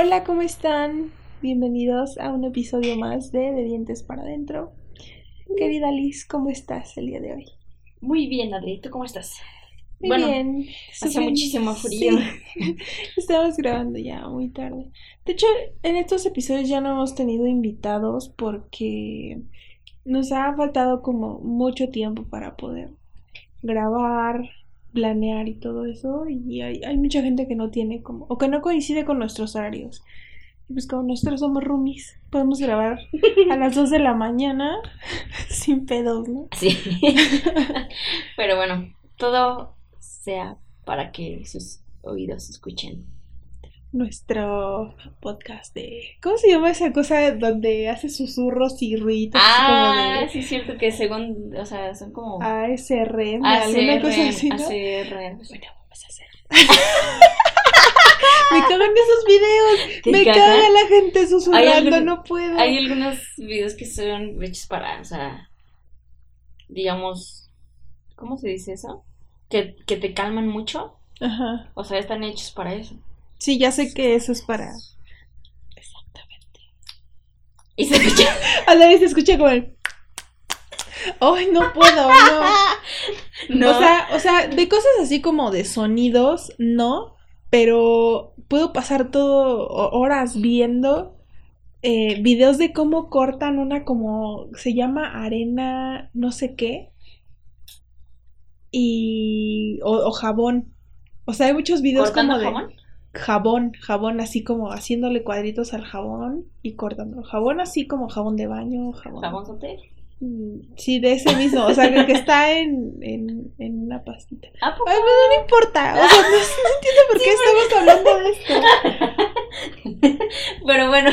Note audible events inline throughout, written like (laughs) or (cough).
Hola, ¿cómo están? Bienvenidos a un episodio más de De Dientes para Adentro. Querida Liz, ¿cómo estás el día de hoy? Muy bien, Adri, ¿tú cómo estás? Muy Bueno, bien. hace muchísimo frío. Sí. (laughs) Estamos grabando ya muy tarde. De hecho, en estos episodios ya no hemos tenido invitados porque nos ha faltado como mucho tiempo para poder grabar, planear y todo eso. Y hay, hay mucha gente que no tiene como, o que no coincide con nuestros horarios. Y pues como nosotros somos roomies, podemos grabar a las 2 de la mañana (laughs) sin pedos, ¿no? Sí. (laughs) Pero bueno, todo sea para que sus oídos escuchen. Nuestro podcast de... ¿Cómo se llama esa cosa donde hace susurros y ruiditos? así Ah, como sí es cierto que según, o sea, son como ASRM, alguna cosa así, ¿no? (laughs) Bueno, vamos a hacer. (laughs) Me cagan esos videos. ¿Te Me cagan? caga la gente susurrando, algún- no puedo. Hay algunos videos que son hechos para, o sea, digamos, ¿cómo se dice eso? Que, que te calman mucho. Ajá. O sea, están hechos para eso. Sí, ya sé que eso es para... Y se escucha. A la vez se escucha como el... Ay, no puedo, no. (laughs) No. O sea, o sea, de cosas así como de sonidos, no, pero puedo pasar todo ho- horas viendo eh, videos de cómo cortan una como se llama arena no sé qué y o, o jabón. O sea, hay muchos videos ¿Cortando como de jamón? Jabón, jabón así como haciéndole cuadritos al jabón y cortando jabón así como jabón de baño, jabón. ¿Jabón sote? Mm, Sí, de ese mismo, o sea, el que está en, en, en una pastita. Ay, pero no importa, o sea, no, no entiendo por qué estamos hablando de esto. (laughs) Pero bueno,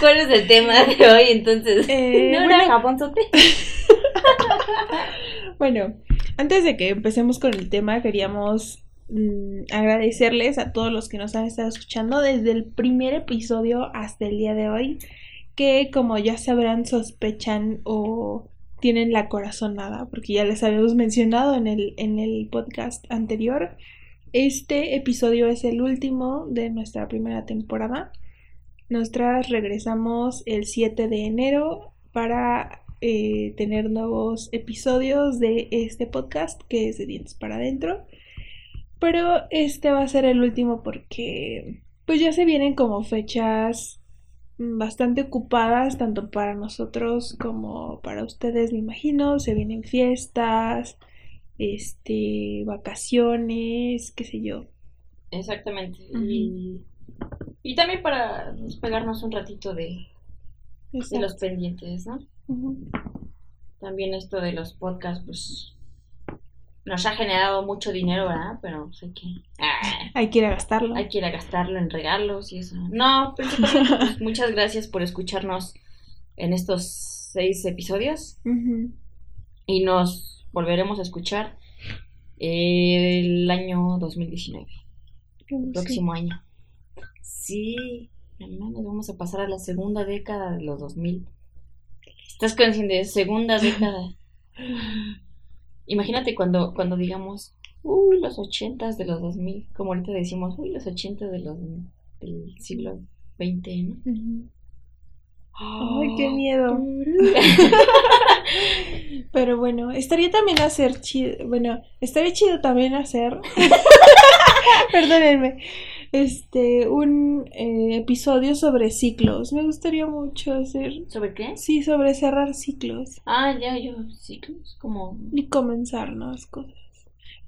¿cuál es el tema de hoy entonces? Eh, (laughs) ¿No bueno, era jabón sote? (laughs) bueno, antes de que empecemos con el tema, queríamos agradecerles a todos los que nos han estado escuchando desde el primer episodio hasta el día de hoy, que como ya sabrán, sospechan o tienen la corazonada, porque ya les habíamos mencionado en el, en el podcast anterior. Este episodio es el último de nuestra primera temporada. Nosotras regresamos el 7 de enero para eh, tener nuevos episodios de este podcast que es de Dientes para Adentro. Pero este va a ser el último porque pues ya se vienen como fechas bastante ocupadas tanto para nosotros como para ustedes, me imagino. Se vienen fiestas, este, vacaciones, qué sé yo. Exactamente. y, y también para despegarnos un ratito de, de los pendientes, ¿no? También esto de los podcasts, pues nos ha generado mucho dinero, ¿verdad? Pero pues, hay que, ah, Hay que ir a gastarlo. hay que ir a gastarlo en regalos y eso. No, principalmente, (laughs) pues, muchas gracias por escucharnos en estos seis episodios. Y nos volveremos a escuchar el año 2019, Sí. próximo año. Sí, hermano, nos vamos a pasar a la segunda década de los 2000. ¿Estás consciente? Segunda década. (laughs) Imagínate cuando, cuando digamos, uy, los ochentas de los 2000, como ahorita decimos, uy, los ochentas de los, del siglo XX, ¿no? Ujú. Ay, qué miedo. (laughs) Pero bueno, estaría también hacer chido. Bueno, estaría chido también hacer. (laughs) (laughs) Perdónenme. Este, un eh, episodio sobre ciclos. Me gustaría mucho hacer. ¿Sobre qué? Sí, sobre cerrar ciclos Ah, ya, yo, ciclos, como... y comenzar nuevas cosas.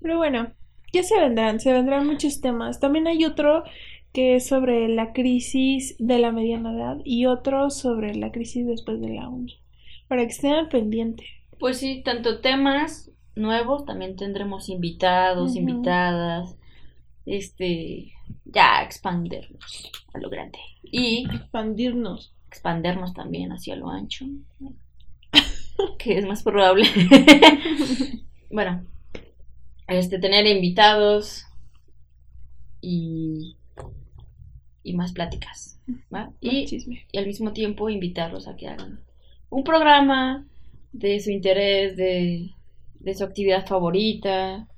Pero bueno, ya se vendrán, se vendrán muchos temas. También hay otro que es sobre la crisis de la mediana edad y otro sobre la crisis después de la uni. Para que estén al pendiente. Pues sí, tanto temas nuevos, también tendremos invitados, invitadas, este, ya expandernos a lo grande y Expandirnos. expandernos también hacia lo ancho, (laughs) que es más probable. (laughs) bueno, este, tener invitados y, y más pláticas, Y y al mismo tiempo invitarlos a que hagan un programa de su interés, de, de su actividad favorita.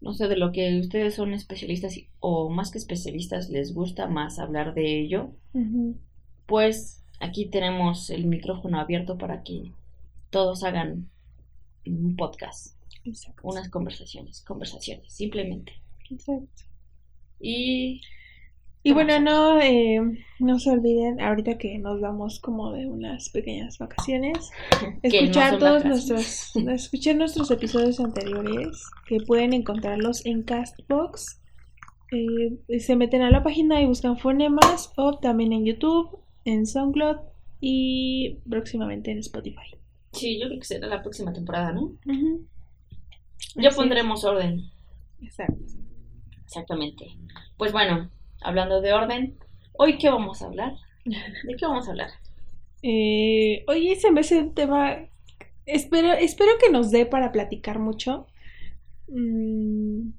No sé, de lo que ustedes son especialistas o más que especialistas les gusta más hablar de ello, pues aquí tenemos el micrófono abierto para que todos hagan un podcast, Exacto. unas conversaciones, conversaciones, simplemente. Exacto. Y Y ¿Qué bueno, no, eh, no se olviden, ahorita que nos vamos como de unas pequeñas vacaciones, (laughs) no escuchar todos nuestros, (laughs) escuchar nuestros episodios anteriores, que pueden encontrarlos en Castbox. Eh, se meten a la página y buscan fonemas, o también en YouTube, en SoundCloud y próximamente en Spotify. sí, yo creo que será la próxima temporada, ¿no? Ya Así pondremos orden. Exacto. Exactamente. Pues bueno, hablando de orden, ¿hoy qué vamos a hablar? ¿De qué vamos a hablar? Eh, oye, se me hace un tema. Espero, espero que nos dé para platicar mucho. Mm,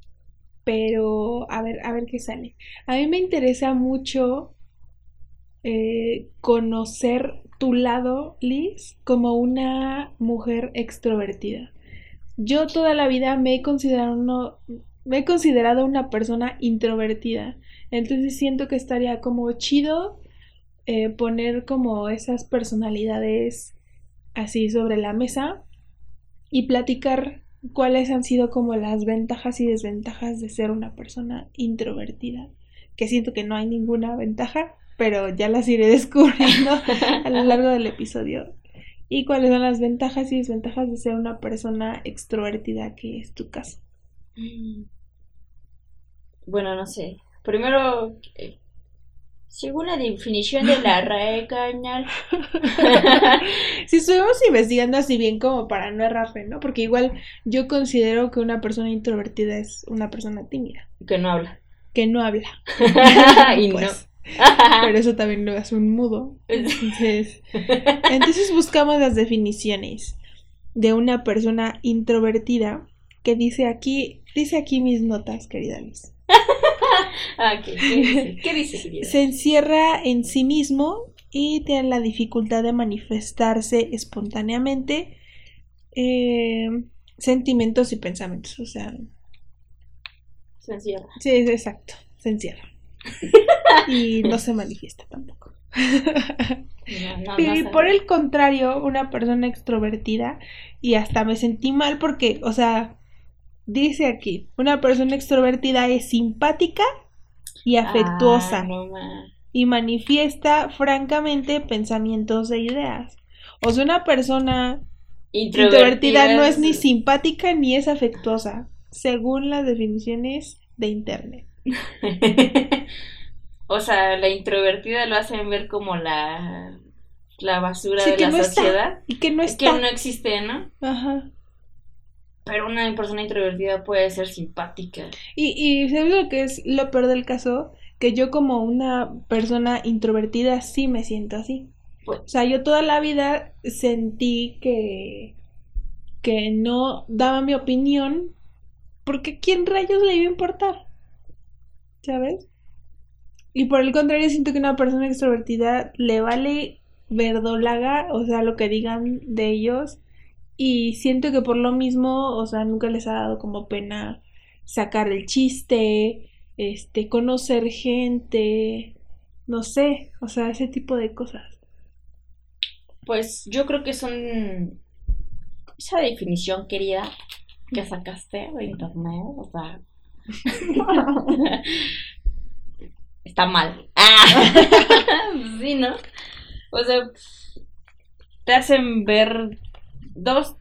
pero a ver, a ver qué sale. A mí me interesa mucho eh, conocer tu lado, Liz, como una mujer extrovertida. Yo toda la vida me he considerado, me he considerado una persona introvertida. Entonces siento que estaría como chido eh, poner como esas personalidades así sobre la mesa y platicar cuáles han sido como las ventajas y desventajas de ser una persona introvertida. Que siento que no hay ninguna ventaja, pero ya las iré (laughs) descubriendo a lo largo del episodio. Y cuáles son las ventajas y desventajas de ser una persona extrovertida, que es tu caso. Bueno, no sé. Primero, eh, según la definición de la RAE, carnal. (laughs) Si estuvimos investigando así bien como para no errarle, ¿no? Porque igual yo considero que una persona introvertida es una persona tímida, que no habla. que no habla. (laughs) y (laughs) no. Pues, Pero eso también lo hace un mudo. Entonces, entonces buscamos las definiciones de una persona introvertida que dice aquí, dice aquí mis notas, querida Liz. (laughs) Ah, ¿qué, dice? ¿Qué dice, (laughs) querida? Se encierra en sí mismo y tiene la dificultad de manifestarse espontáneamente eh, sentimientos y pensamientos. O sea, Se encierra. sí, exacto, se encierra. (laughs) Y no se manifiesta tampoco. No, no, no Y por el contrario, una persona extrovertida, y hasta me sentí mal porque, o sea, dice aquí, una persona extrovertida es simpática y afectuosa Ah, no, y manifiesta francamente pensamientos e ideas. O sea, una persona introvertida no es ni simpática ni es afectuosa, según las definiciones de internet. (laughs) o sea, la introvertida lo hacen ver como la, la basura Sí, de que la no está. sociedad. Y que no que está. no existe, ¿no? Ajá. Pero una persona introvertida puede ser simpática. Y, y ¿sabes lo que es lo peor del caso? Que yo como una persona introvertida sí me siento así. Pues- O sea, yo toda la vida sentí que, que no daba mi opinión porque ¿a quién rayos le iba a importar? ¿Sabes? Y por el contrario, siento que una persona extrovertida le vale verdolaga, o sea, lo que digan de ellos. Y siento que por lo mismo, o sea, nunca les ha dado como pena sacar el chiste, este, conocer gente, no sé, o sea, ese tipo de cosas. Pues yo creo que son esa definición querida que sacaste de internet, o sea, (laughs) está mal. Ah. (laughs) sí, ¿no? O sea, te hacen ver dos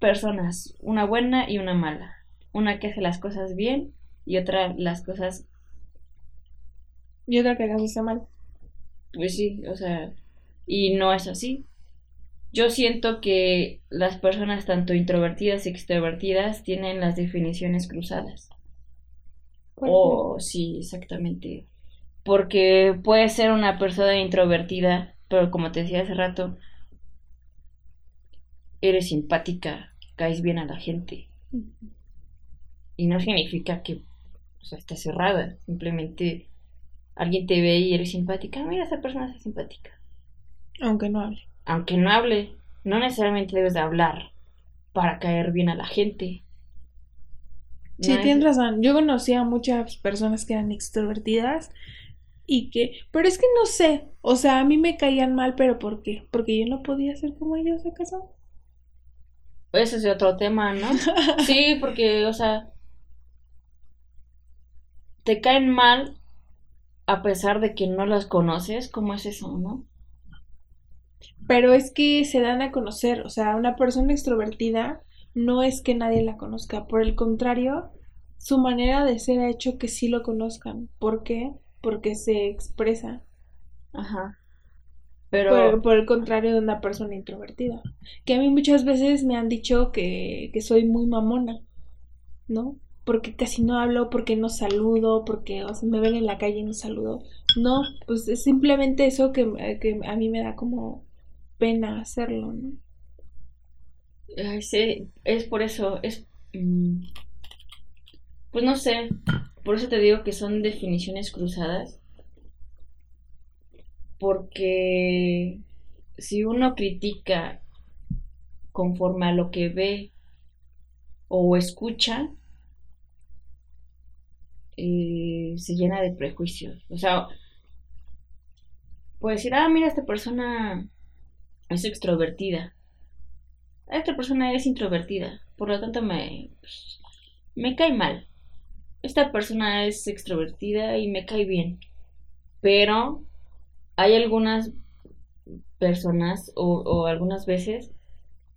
personas, una buena y una mala. Una que hace las cosas bien y otra las cosas, Y otra que las hace mal. pues sí, o sea, y no es así. Yo siento que las personas tanto introvertidas y extrovertidas tienen las definiciones cruzadas. Oh, sí, exactamente. Porque puede ser una persona introvertida, pero como te decía hace rato, eres simpática, caes bien a la gente. Y no significa que o sea, estés cerrada, simplemente alguien te ve y eres simpática. Mira, esa persona es simpática. Aunque no hable. Aunque no hable, no necesariamente debes de hablar para caer bien a la gente. Sí, No tienes es- razón. Yo conocí a muchas personas que eran extrovertidas y que, pero es que no sé, o sea, a mí me caían mal, pero ¿por qué? Porque yo no podía ser como ellos acaso. Ese es otro tema, ¿no? (laughs) Sí, porque, o sea, te caen mal a pesar de que no las conoces. ¿Cómo es eso, no? Pero es que se dan a conocer, o sea, una persona extrovertida no es que nadie la conozca, por el contrario, su manera de ser ha hecho que sí lo conozcan. ¿Por qué? Porque se expresa. Ajá. Pero, Por, por el contrario de una persona introvertida. Que a mí muchas veces me han dicho que, que soy muy mamona, ¿no? Porque casi no hablo, porque no saludo, porque o sea, me ven en la calle y no saludo. No, pues es simplemente eso que, que a mí me da como pena hacerlo, ¿no? ay, sí, es por eso, es... mm, Pues no sé, por eso te digo que son definiciones cruzadas. Porque si uno critica conforme a lo que ve o escucha, eh, se llena de prejuicios. O sea, puede decir, ah, mira, esta persona es extrovertida. Esta persona es introvertida. Por lo tanto, me, pues, me cae mal. Esta persona es extrovertida y me cae bien. Pero hay algunas personas o, o algunas veces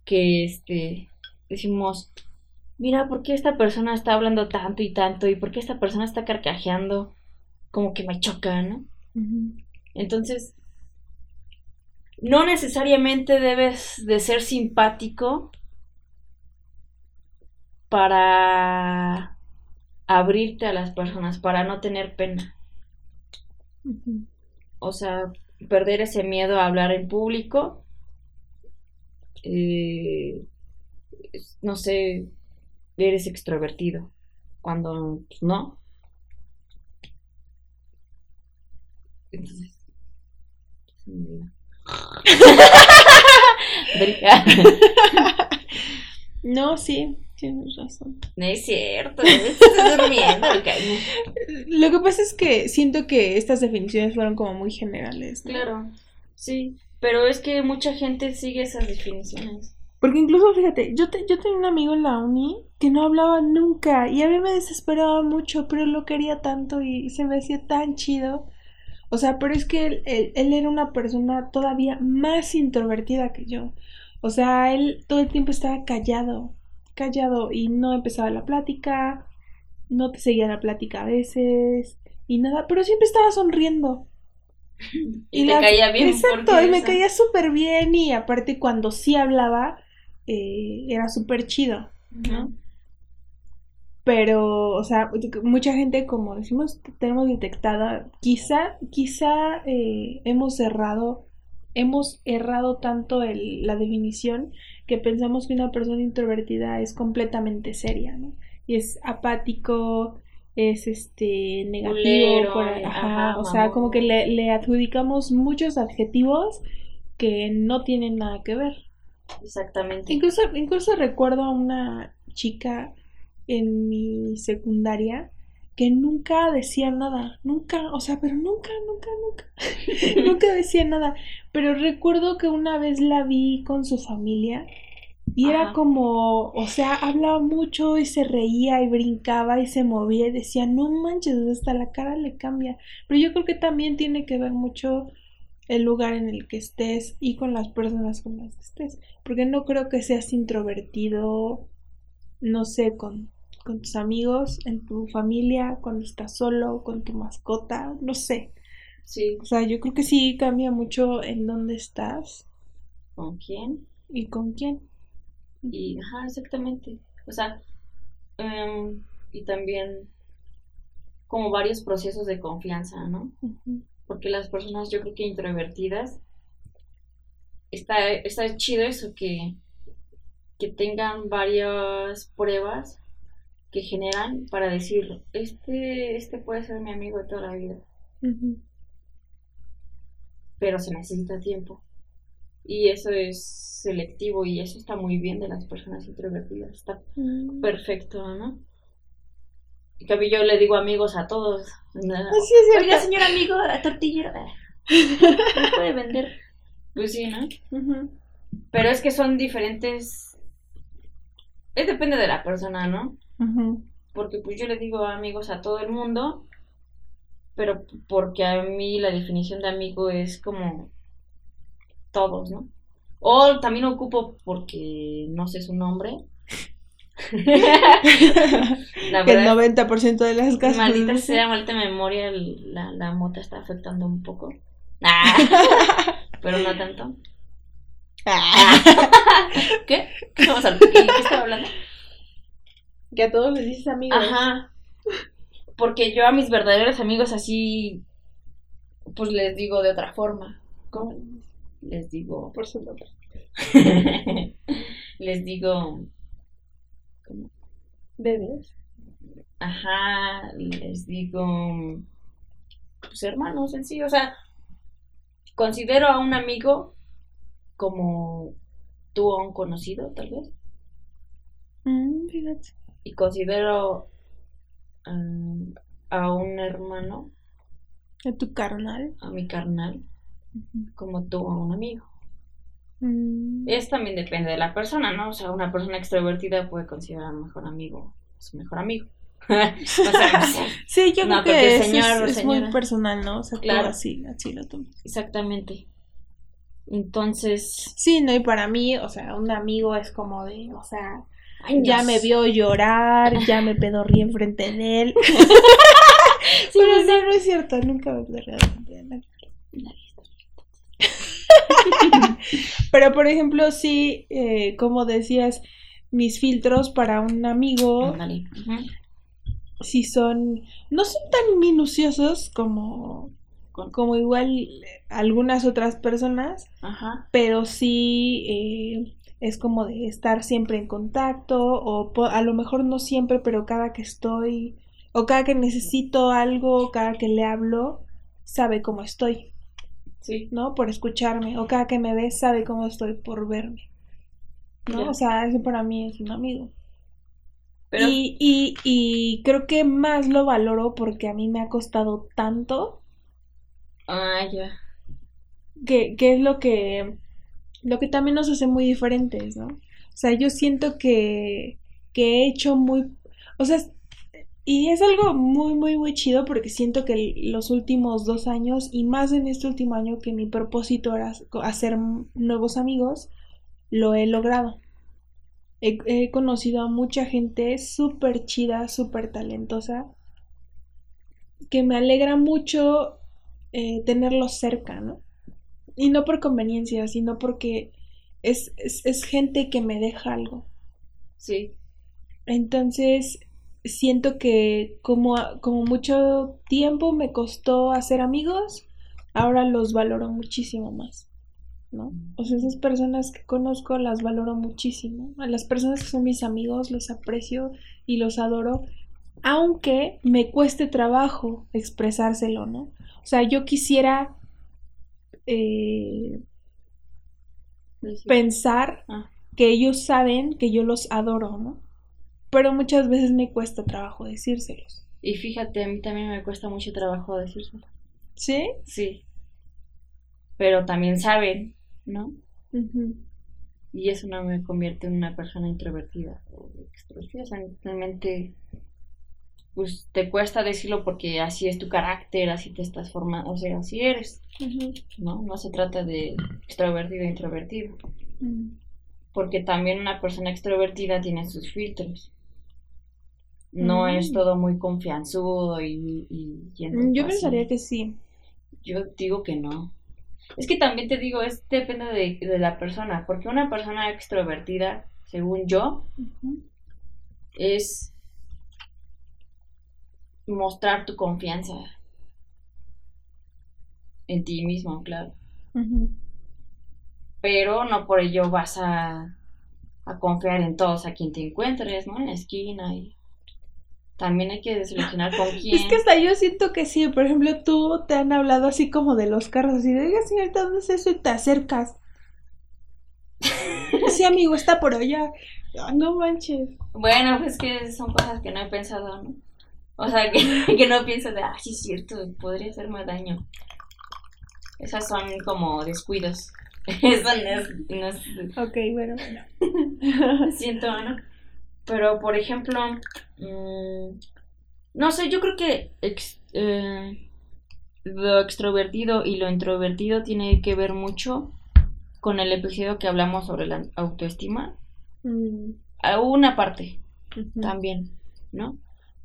que este decimos, mira, ¿por qué esta persona está hablando tanto y tanto? ¿Y por qué esta persona está carcajeando? Como que me choca, ¿no? Entonces, no necesariamente debes de ser simpático para abrirte a las personas, para no tener pena. O sea, perder ese miedo a hablar en público. eh, no sé, eres extrovertido. Cuando pues, no. Entonces. (laughs) (laughs) (laughs) No, sí, tienes razón. No es cierto, estás durmiendo. (laughs) Lo que pasa es que siento que estas definiciones fueron como muy generales, ¿no? Claro, sí, pero es que mucha gente sigue esas definiciones. Porque incluso, fíjate, yo, te- yo tenía un amigo en la uni que no hablaba nunca y a mí me desesperaba mucho, pero lo quería tanto y se me hacía tan chido. O sea, pero es que él, él- él era una persona todavía más introvertida que yo. O sea, él todo el tiempo estaba callado, callado y no empezaba la plática, no te seguía la plática a veces y nada, pero siempre estaba sonriendo. (laughs) Y, te las- caía bien. Exacto, y me eso. caía súper bien y aparte cuando sí hablaba eh, era súper chido, ¿no? Pero, o sea, mucha gente, como decimos, tenemos detectada, quizá, quizá eh, hemos errado, hemos errado tanto el- la definición que pensamos que una persona introvertida es completamente seria, ¿no? Y es apático, es este negativo, por ajá, ajá, o sea, como que le, le adjudicamos muchos adjetivos que no tienen nada que ver. Exactamente. Incluso, incluso recuerdo a una chica en mi secundaria que nunca decía nada, nunca, o sea, pero nunca, nunca, nunca, (laughs) nunca decía nada. Pero recuerdo que una vez la vi con su familia y era como, o sea, hablaba mucho y se reía y brincaba y se movía y decía, no manches, hasta la cara le cambia. Pero yo creo que también tiene que ver mucho el lugar en el que estés y con las personas con las que estés. Porque no creo que seas introvertido, no sé, con, con tus amigos, en tu familia, cuando estás solo, con tu mascota, no sé. Sí. O sea, yo creo que sí cambia mucho en dónde estás ¿Con quién? y con quién. Y, ajá, exactamente. O sea, em, y también como varios procesos de confianza, ¿no? Ujú. Porque las personas, yo creo que introvertidas, está, está chido eso que, que tengan varias pruebas que generan para decir, este, este puede ser mi amigo de toda la vida, pero se necesita tiempo. Y eso es selectivo y eso está muy bien de las personas introvertidas. Está Mm. perfecto, ¿no? En cambio, yo le digo amigos a todos. Nada. Así es Oiga, señor amigo, tortillero. (laughs) ¿Me puede vender? Pues sí, ¿no? Pero es que son diferentes. Es depende de la persona, ¿no? Porque pues yo le digo amigos a todo el mundo, pero porque a mí la definición de amigo es como todos, ¿no? O también ocupo porque no sé su nombre. (laughs) la Que el verdad, 90% de las casas. maldita sea, maldita memoria, la, la mota está afectando un poco. Ah, (laughs) pero no tanto. Ah. (laughs) ¿Qué? ¿Qué? ¿Qué qué estaba hablando? Que a todos les dices amigos. Ajá. Porque yo a mis verdaderos amigos así, pues les digo de otra forma. ¿Cómo? Les digo, (laughs) Por su nombre. les digo, ¿cómo? Bebés. Ajá, les digo, pues hermanos en sí, o sea, considero a un amigo como tú a un conocido, tal vez, Mm, fíjate. Y considero um, a un hermano, A tu carnal. a mi carnal, como tú a un amigo. Mm. Es también depende de la persona, ¿no? O sea, una persona extrovertida puede considerar a un mejor amigo su mejor amigo. (laughs) o sea. (laughs) Sí, yo No, creo que señor es, es muy personal, ¿no? O sea, Claro. claro. así, así lo tomo. exactamente. Entonces, Sí, no, y para mí, o sea, un amigo es como de, o sea, ay, ya Dios. me vio llorar, ya me pedorrí enfrente de él. (laughs) Sí, Pero no, no es cierto, nunca me pedorrí enfrente de él. (laughs) Pero, por ejemplo, sí, eh, como decías, mis filtros para un amigo. Ujú. sí son, no son tan minuciosos como, como igual algunas otras personas, Ajá. pero sí eh, es como de estar siempre en contacto o a lo mejor no siempre, pero cada que estoy o cada que necesito algo, cada que le hablo, sabe cómo estoy, Sí. ¿no? Por escucharme o cada que me ve sabe cómo estoy por verme, ¿no? O sea, eso para mí es un amigo. Pero Y, y, y creo que más lo valoro porque a mí me ha costado tanto ah, ya. que, que es lo que lo que también nos hace muy diferentes, ¿no? O sea, yo siento que, que he hecho muy, o sea, y es algo muy, muy, muy chido porque siento que los últimos dos años y más en este último año que mi propósito era hacer nuevos amigos, lo he logrado. He, he conocido a mucha gente súper chida, súper talentosa, que me alegra mucho eh, tenerlos cerca, ¿no? Y no por conveniencia, sino porque es, es, es gente que me deja algo. Sí. Entonces, siento que como, como mucho tiempo me costó hacer amigos, ahora los valoro muchísimo más, ¿no? O sea, esas personas que conozco las valoro muchísimo. A las personas que son mis amigos los aprecio y los adoro, aunque me cueste trabajo expresárselo, ¿no? O sea, yo quisiera eh, pensar Ah. que ellos saben que yo los adoro, ¿no? Pero muchas veces me cuesta trabajo decírselos. Y fíjate, a mí también me cuesta mucho trabajo decírselo. ¿Sí? Sí. Pero también saben, ¿no? Y eso no me convierte en una persona introvertida o extrovertida. Simplemente, pues te cuesta decirlo porque así es tu carácter, así te estás formando, o sea, así eres. ¿no? No se trata de extrovertido e introvertido. Mm. Porque también una persona extrovertida tiene sus filtros. No Mm. es todo muy confianzudo y, y yendo Yo así. pensaría que sí. Yo digo que no. Es que también te digo, es depende de, de la persona, porque una persona extrovertida, según yo, es mostrar tu confianza en ti mismo, claro. Pero no por ello vas a, a confiar en todos a quien te encuentres, ¿no? En la esquina y también hay que seleccionar con (laughs) quién. Es que hasta yo siento que sí. Por ejemplo, tú te han hablado así como de los carros. Así de, oiga, señorita, ¿dónde es eso? Y te acercas. Sí, amigo, está por allá. No manches. Bueno, pues que son cosas que no he pensado, ¿no? O sea, que, (laughs) que no pienso de, ah, sí es cierto, podría hacerme daño. Esas son como descuidos. (laughs) Eso no es, Ok, bueno, bueno. (laughs) Siento, ¿no? Pero, por ejemplo, mmm, no sé, yo creo que eh, lo extrovertido y lo introvertido tiene que ver mucho con el episodio que hablamos sobre la autoestima. Mm. Una parte también, ¿no?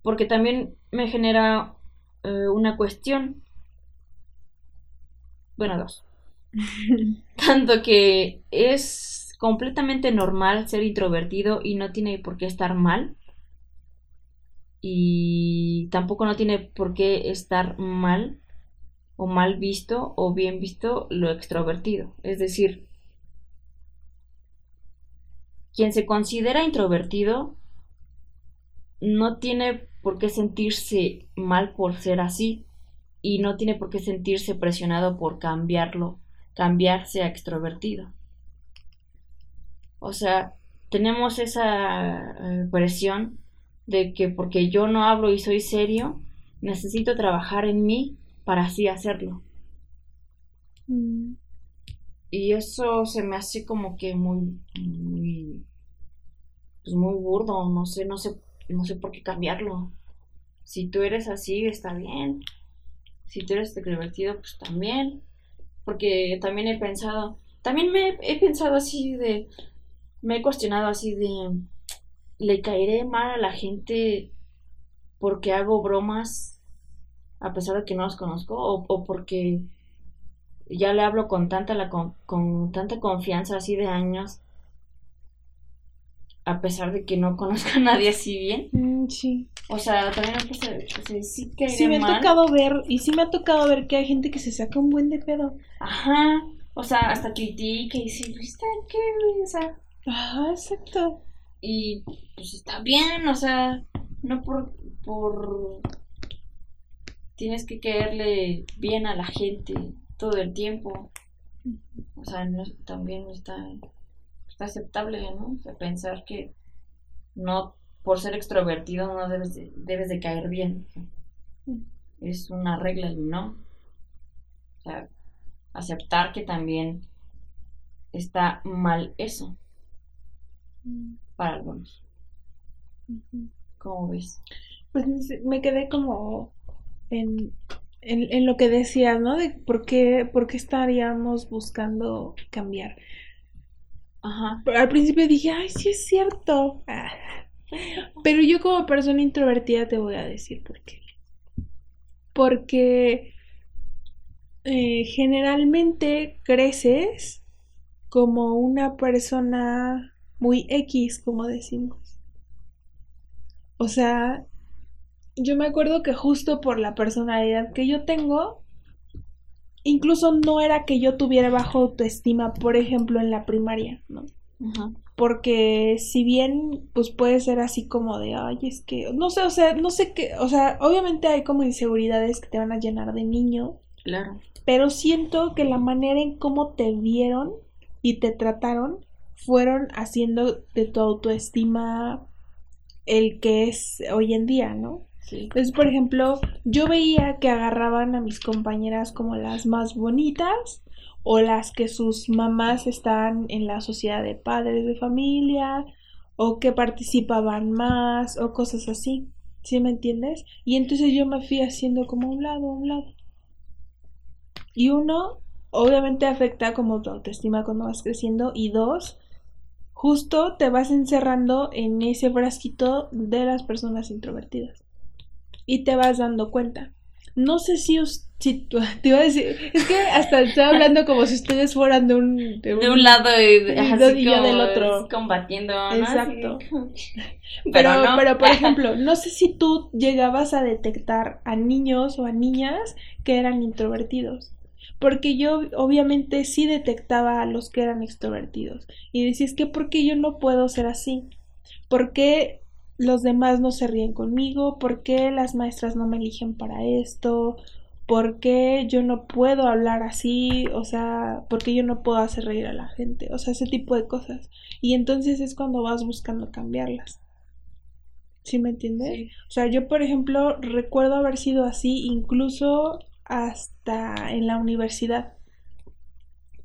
Porque también me genera eh, una cuestión. Bueno, dos. (laughs) Tanto que es completamente normal ser introvertido y no tiene por qué estar mal y tampoco no tiene por qué estar mal o mal visto o bien visto lo extrovertido. Es decir, quien se considera introvertido no tiene por qué sentirse mal por ser así y no tiene por qué sentirse presionado por cambiarlo, cambiarse a extrovertido. O sea, tenemos esa eh, presión de que porque yo no hablo y soy serio, necesito trabajar en mí para así hacerlo. Mm. Y eso se me hace como que muy, muy, pues muy burdo, no sé, no sé, no sé por qué cambiarlo. Si tú eres así, está bien. Si tú eres extrovertido, pues también. Porque también he pensado, también me he pensado así de, me he cuestionado así de, le caeré mal a la gente porque hago bromas a pesar de que no los conozco o, porque ya le hablo con tanta la con, tanta confianza así de años a pesar de que no conozco a nadie así bien. Mm, sí. O sea, también me sí que Sí me ha tocado ver y sí me ha tocado ver que hay gente que se saca un buen de pedo. Ajá. O sea, hasta critica y dice, ¿viste qué? O sea, Ajá, exacto. Y pues está bien, o sea, no por, por tienes que caerle bien a la gente todo el tiempo. O sea, no, también está aceptable, ¿no? Pensar que no por ser extrovertido no debes de, debes de caer bien. Es una regla, ¿no? O sea, aceptar que también está mal eso para algunos. ¿Cómo ves? Pues me quedé como en, en, lo que decías, ¿no? De por qué, por qué estaríamos buscando cambiar. Ajá. al principio dije, ay, sí es cierto. (laughs) Pero yo como persona introvertida te voy a decir por qué. Porque eh, generalmente creces como una persona muy X, como decimos. O sea, yo me acuerdo que justo por la personalidad que yo tengo, incluso no era que yo tuviera bajo autoestima, por ejemplo, en la primaria, ¿no? Porque si bien, pues puede ser así como de, ay, es que, no sé, o sea, no sé qué, o sea, obviamente hay como inseguridades que te van a llenar de niño. Claro. Pero siento que la manera en cómo te vieron y te trataron fueron haciendo de tu autoestima el que es hoy en día, ¿no? Entonces, por ejemplo, yo veía que agarraban a mis compañeras como las más bonitas o las que sus mamás están en la sociedad de padres de familia o que participaban más o cosas así. ¿Sí me entiendes? Y entonces yo me fui haciendo como un lado, un lado. Y uno, obviamente afecta como tu autoestima cuando vas creciendo y dos, justo te vas encerrando en ese frasquito de las personas introvertidas y te vas dando cuenta. No sé si, si (laughs) te iba a decir, es que hasta estoy hablando como si ustedes fueran de un, de un, lado y, yo del otro. Combatiendo, Exacto. pero, pero, por (laughs) ejemplo, no sé si tú llegabas a detectar a niños o a niñas que eran introvertidos porque yo obviamente sí detectaba a los que eran extrovertidos y decía, es que ¿por qué yo no puedo ser así? ¿Por qué los demás no se ríen conmigo? ¿Por qué las maestras no me eligen para esto? ¿Por qué yo no puedo hablar así? O sea, ¿por qué yo no puedo hacer reír a la gente? O sea, ese tipo de cosas. Y entonces es cuando vas buscando cambiarlas. ¿Sí me entiendes? O sea, yo, por ejemplo, recuerdo haber sido así incluso hasta en la universidad.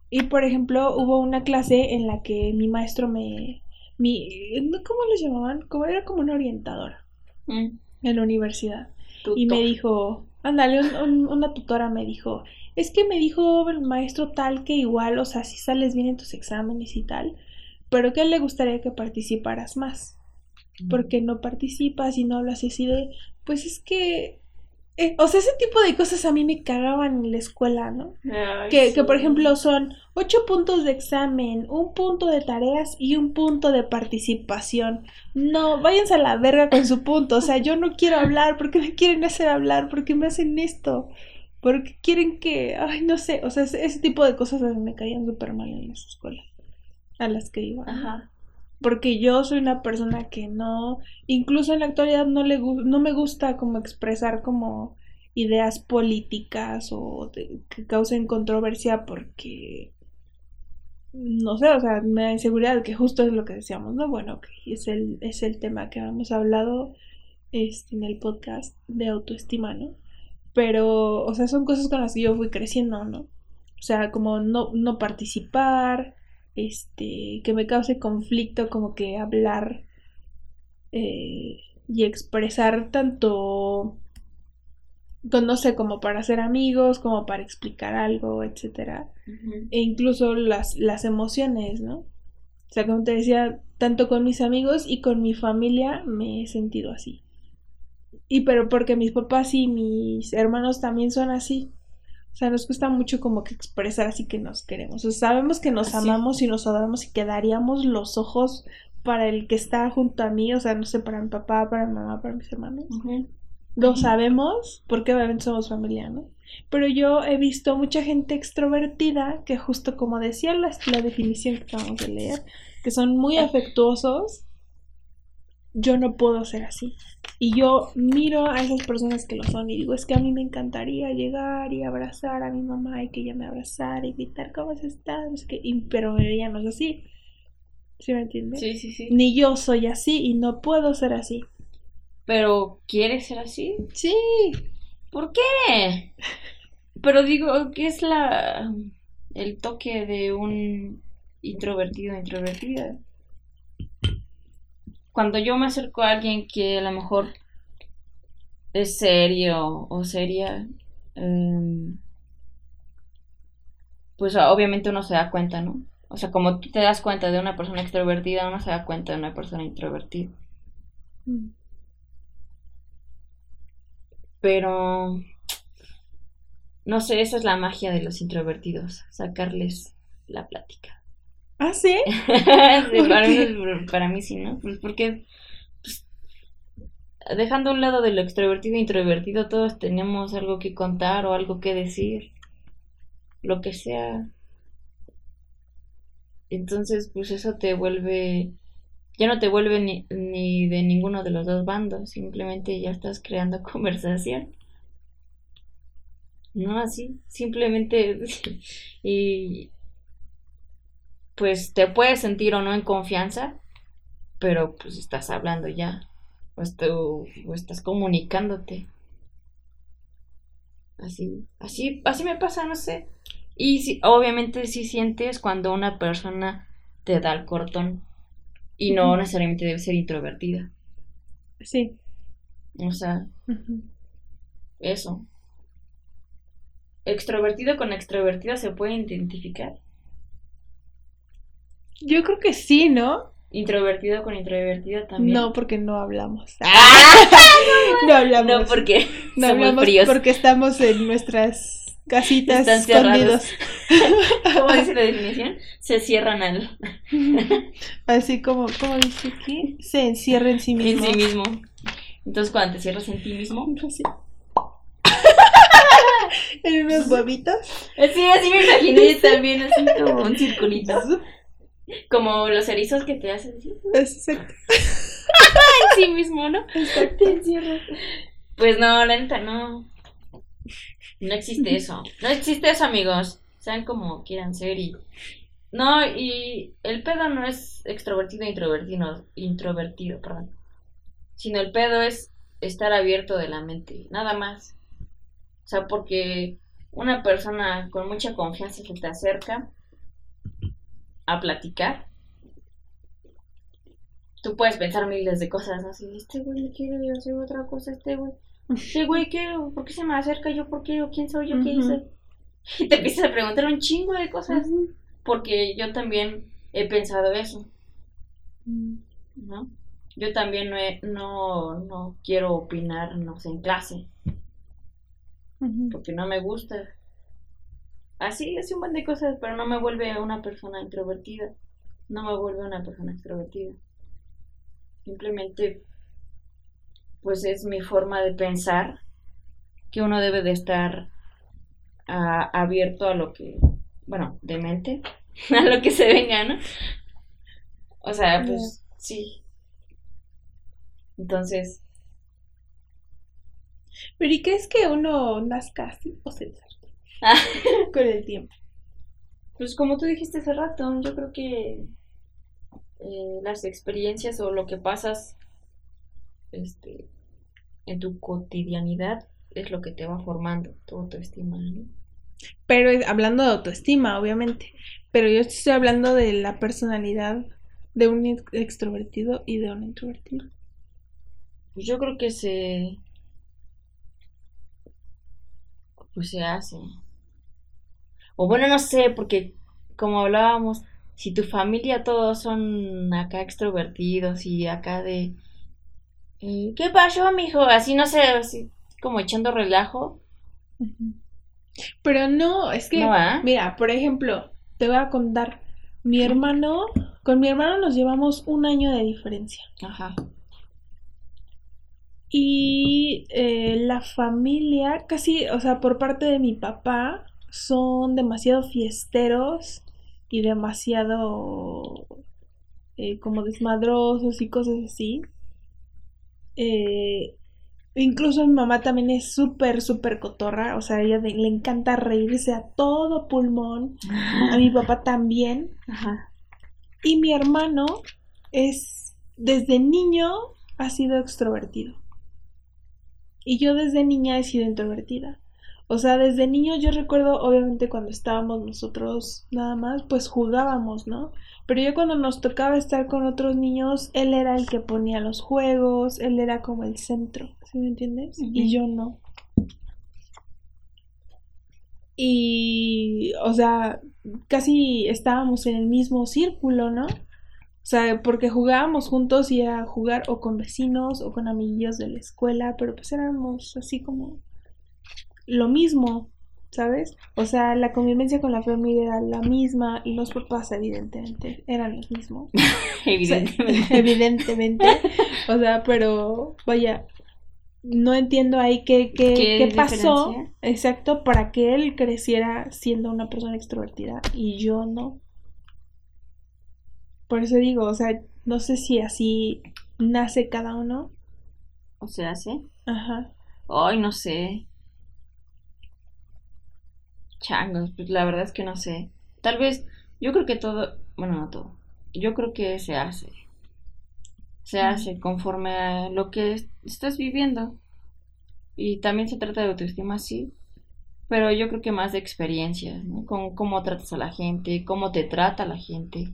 Y, por ejemplo, hubo una clase en la que mi maestro me... Mi, ¿Cómo le llamaban? Como era como una orientadora Mm. en la universidad. Tutor. Y me dijo, ándale, un- un- una tutora me dijo, es que me dijo el maestro tal que igual, o sea, si sales bien en tus exámenes y tal, pero que a él le gustaría que participaras más. Porque no participas y no hablas así de, pues es que, eh, o sea, ese tipo de cosas a mí me cagaban en la escuela, ¿no? Ay, Que, sí. que por ejemplo son ocho puntos de examen, un punto de tareas y un punto de participación. No, váyanse a la verga con su punto. O sea, yo no quiero hablar. ¿Por qué me quieren hacer hablar? ¿Por qué me hacen esto? ¿Por qué quieren que.? Ay, no sé. O sea, ese, ese tipo de cosas a mí me caían súper mal en las escuelas a las que iba. ¿no? Ajá. Porque yo soy una persona que no. Incluso en la actualidad no, le, no me gusta como expresar como ideas políticas o que causen controversia porque no sé, o sea, me da inseguridad que justo es lo que decíamos, ¿no? Bueno, ok, es el, es el tema que hemos hablado este, en el podcast de autoestima, ¿no? Pero, o sea, son cosas con las que yo fui creciendo, ¿no? O sea, como no, no participar, este, que me cause conflicto como que hablar eh, y expresar tanto, no sé, como para ser amigos, como para explicar algo, etcétera e incluso las, las emociones, ¿no? O sea, como te decía, tanto con mis amigos y con mi familia me he sentido así. Y pero porque mis papás y mis hermanos también son así. O sea, nos cuesta mucho como que expresar así que nos queremos. O sea, sabemos que nos Así. amamos y nos adoramos y que daríamos los ojos para el que está junto a mí, o sea, no sé, para mi papá, para mi mamá, para mis hermanos. Lo sabemos porque obviamente somos familia, ¿no? Pero yo he visto mucha gente extrovertida que justo como decía la, la definición que acabamos de leer, que son muy afectuosos, yo no puedo ser así. Y yo miro a esas personas que lo son y digo, es que a mí me encantaría llegar y abrazar a mi mamá y que ella me abrazara y gritar, ¿cómo sé qué, y- pero ella no es así. ¿Sí me entiendes? Sí, sí, sí. Ni yo soy así y no puedo ser así. Pero, ¿quieres ser así? Sí. ¿Por qué? Pero digo, ¿qué es la el toque de un introvertido introvertida? Cuando yo me acerco a alguien que a lo mejor es serio o seria, em, pues obviamente uno se da cuenta, ¿no? O sea, como tú te das cuenta de una persona extrovertida, uno se da cuenta de una persona introvertida. Mm. Pero no sé, esa es la magia de los introvertidos, sacarles la plática. ¿Ah, sí? (laughs) Sí, ¿Por para, mí, para mí sí, ¿no? Pues porque pues, dejando a un lado de lo extrovertido e introvertido, todos tenemos algo que contar o algo que decir, lo que sea. Entonces, pues eso te vuelve, ya no te vuelve ni, ni de ninguno de los dos bandos, simplemente ya estás creando (laughs) conversación. No así, simplemente (laughs) y pues te puedes sentir o no en confianza, pero pues estás hablando ya, o, est- o estás comunicándote. Así, así, así me pasa, no sé. Y sí, obviamente sí sientes cuando una persona te da el cortón y no necesariamente debe ser introvertida. Sí. O sea, eso. Extrovertido con extrovertida se puede identificar. Yo creo que sí, ¿no? Introvertido con introvertida también. No, porque no hablamos. ¡Ah! (laughs) (laughs) No hablamos. No, porque No somos hablamos fríos. porque estamos en nuestras casitas Están escondidos. (laughs) ¿Cómo dice la definición? Se cierran al, Así como, ¿cómo dice que se encierra en sí en mismo. sí mismo. Entonces, cuando te cierras en ti mismo. Así. en unos huevitos. Sí, así me imaginé también, así como un circulito. Como los erizos que te hacen así Exacto. (laughs) en sí mismo, ¿no? Exacto. Pues no, la neta, no. No existe eso. No existe eso, amigos. Sean como quieran ser y. No, y el pedo no es extrovertido e introvertido, introvertido, perdón. Sino el pedo es estar abierto de la mente, nada más. O sea, porque una persona con mucha confianza se te acerca a platicar, tú puedes pensar miles de cosas, así, este güey quiere hacer otra cosa, este güey, este güey, ¿qué? ¿por qué se me acerca? ¿Yo por qué? ¿Quién soy yo? ¿Qué hice? (laughs) Y te empiezas a preguntar un chingo de cosas, porque yo también he pensado eso, ¿no? Yo también no, no, no quiero opinar, no sé, en clase, porque no me gusta. Así, hace un montón de cosas, pero no me vuelve una persona introvertida, no me vuelve una persona extrovertida. Simplemente, pues es mi forma de pensar que uno debe de estar abierto a lo que, bueno, de mente, (laughs) a lo que se venga, ¿no? O sea, pues sí. Entonces. Pero ¿y qué es que uno nazca así o se (laughs) con el tiempo? Pues como tú dijiste hace rato, yo creo que eh, las experiencias o lo que pasas este, en tu cotidianidad es lo que te va formando tu autoestima, ¿no? Pero hablando de autoestima, obviamente. Pero yo estoy hablando de la personalidad de un extrovertido y de un introvertido. Pues yo creo que se. Pues se hace. O bueno, no sé, porque como hablábamos, si tu familia todos son acá extrovertidos y acá de eh, ¿qué pasó, mijo? Así no sé, así como echando relajo. Pero no, es que mira, por ejemplo, te voy a contar, mi hermano, con mi hermano nos llevamos un año de diferencia. Ajá. Y eh, la familia, casi, o sea, por parte de mi papá, son demasiado fiesteros y demasiado eh, como desmadrosos y cosas así. Eh, incluso mi mamá también es súper, súper cotorra, o sea, a ella le encanta reírse a todo pulmón, a mi papá también. Y mi hermano es, desde niño, ha sido extrovertido. Y yo desde niña he sido introvertida. O sea, desde niño yo recuerdo, obviamente cuando estábamos nosotros nada más, pues jugábamos, ¿no? Pero yo cuando nos tocaba estar con otros niños, él era el que ponía los juegos, él era como el centro, ¿sí me entiendes? Y yo no. Y, o sea, casi estábamos en el mismo círculo, ¿no? O sea, porque jugábamos juntos y a jugar o con vecinos o con amiguillos de la escuela, pero pues éramos así como lo mismo, ¿sabes? O sea, la convivencia con la familia era la misma y los papás evidentemente eran los mismos. (laughs) evidentemente. (laughs) evidentemente. O sea, pero vaya, no entiendo ahí qué, qué, ¿Qué, pasó exacto para que él creciera siendo una persona extrovertida y yo no. Por eso digo, o sea, no sé si así nace cada uno. O se hace. Ajá. Ay, no sé. Changos, pues la verdad es que no sé. Tal vez, yo creo que todo, bueno, no todo. Yo creo que se hace. Se hace conforme a lo que estás viviendo. Y también se trata de autoestima, sí. Pero yo creo que más de experiencias, ¿no? Con cómo tratas a la gente, cómo te trata la gente,